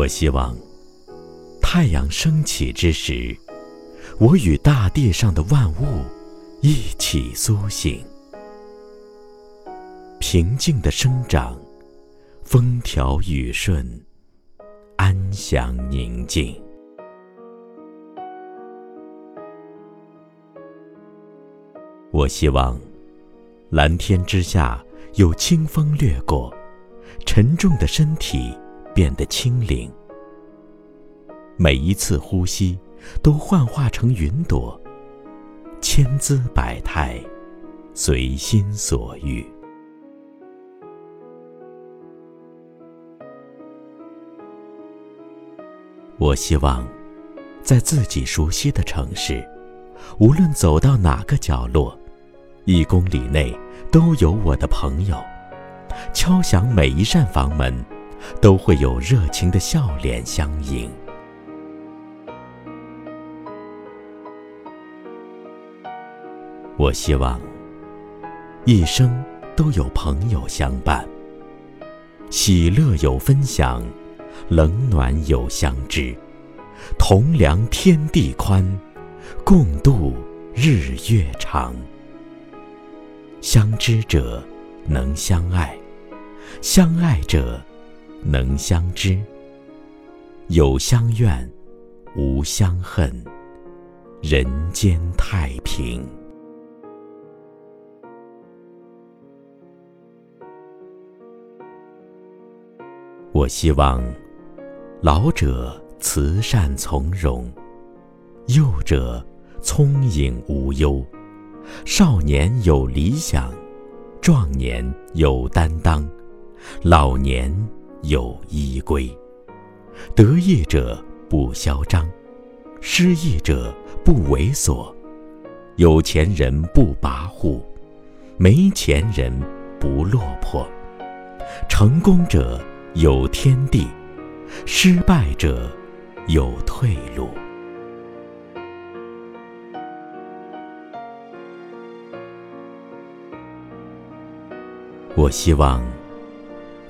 我希望太阳升起之时，我与大地上的万物一起苏醒，平静的生长，风调雨顺，安详宁静。我希望蓝天之下有清风掠过，沉重的身体变得轻灵。每一次呼吸都幻化成云朵，千姿百态，随心所欲。我希望在自己熟悉的城市，无论走到哪个角落。一公里内都有我的朋友，敲响每一扇房门，都会有热情的笑脸相迎。我希望一生都有朋友相伴，喜乐有分享，冷暖有相知，同量天地宽，共度日月长。相知者能相爱，相爱者能相知。有相怨，无相恨，人间太平。我希望老者慈善从容，幼者聪颖无忧。少年有理想，壮年有担当，老年有依归。得意者不嚣张，失意者不猥琐。有钱人不跋扈，没钱人不落魄。成功者有天地，失败者有退路。我希望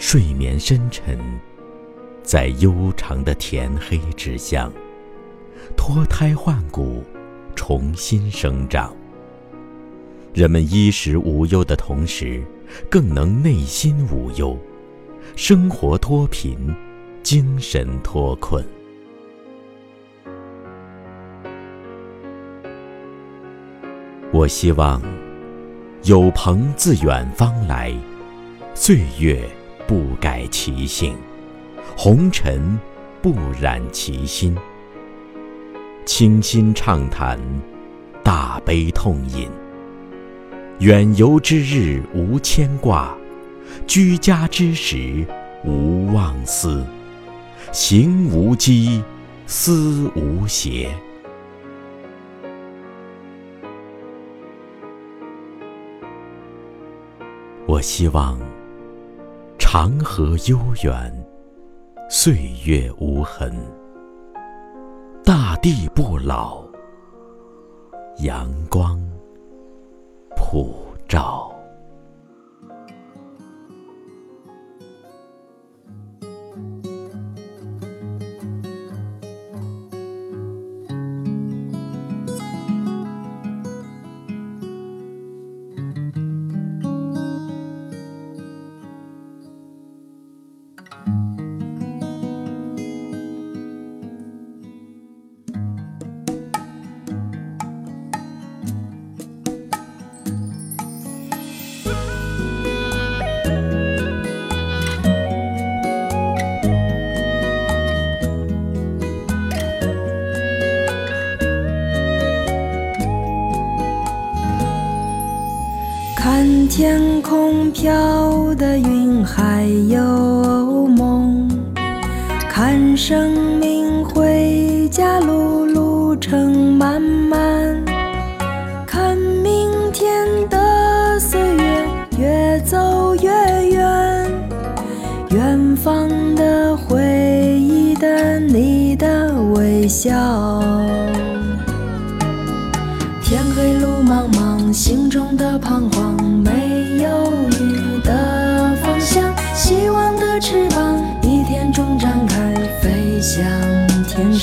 睡眠深沉，在悠长的甜黑之乡，脱胎换骨，重新生长。人们衣食无忧的同时，更能内心无忧，生活脱贫，精神脱困。我希望有朋自远方来。岁月不改其性，红尘不染其心。清心畅谈，大悲痛饮。远游之日无牵挂，居家之时无忘思。行无羁，思无邪。我希望。长河悠远，岁月无痕，大地不老，阳光普照。天空飘的云，还有梦；看生命回家路，路程漫漫；看明天的岁月越走越远，远方的回忆的你的微笑。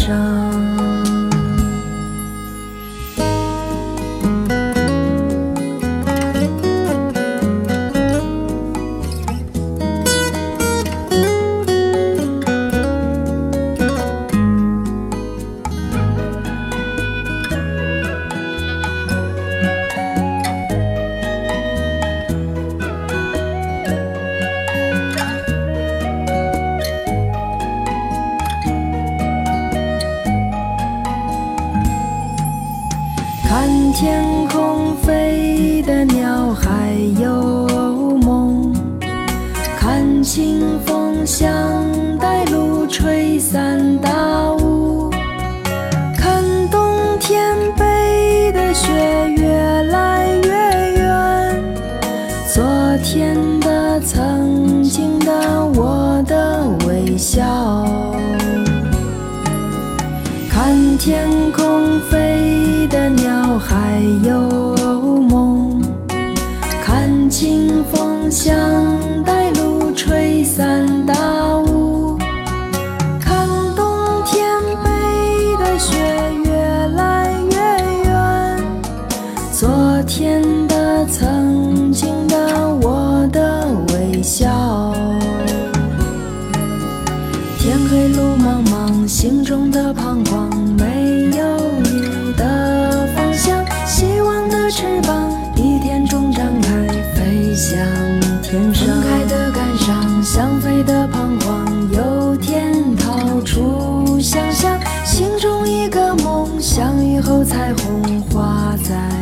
上。天空飞的鸟还有梦，看清风像带路吹散大雾，看冬天背的雪越来越远，昨天的、曾经的、我的微笑。看天空飞的鸟还有梦，看清风像带露吹散。像，雨后彩虹画在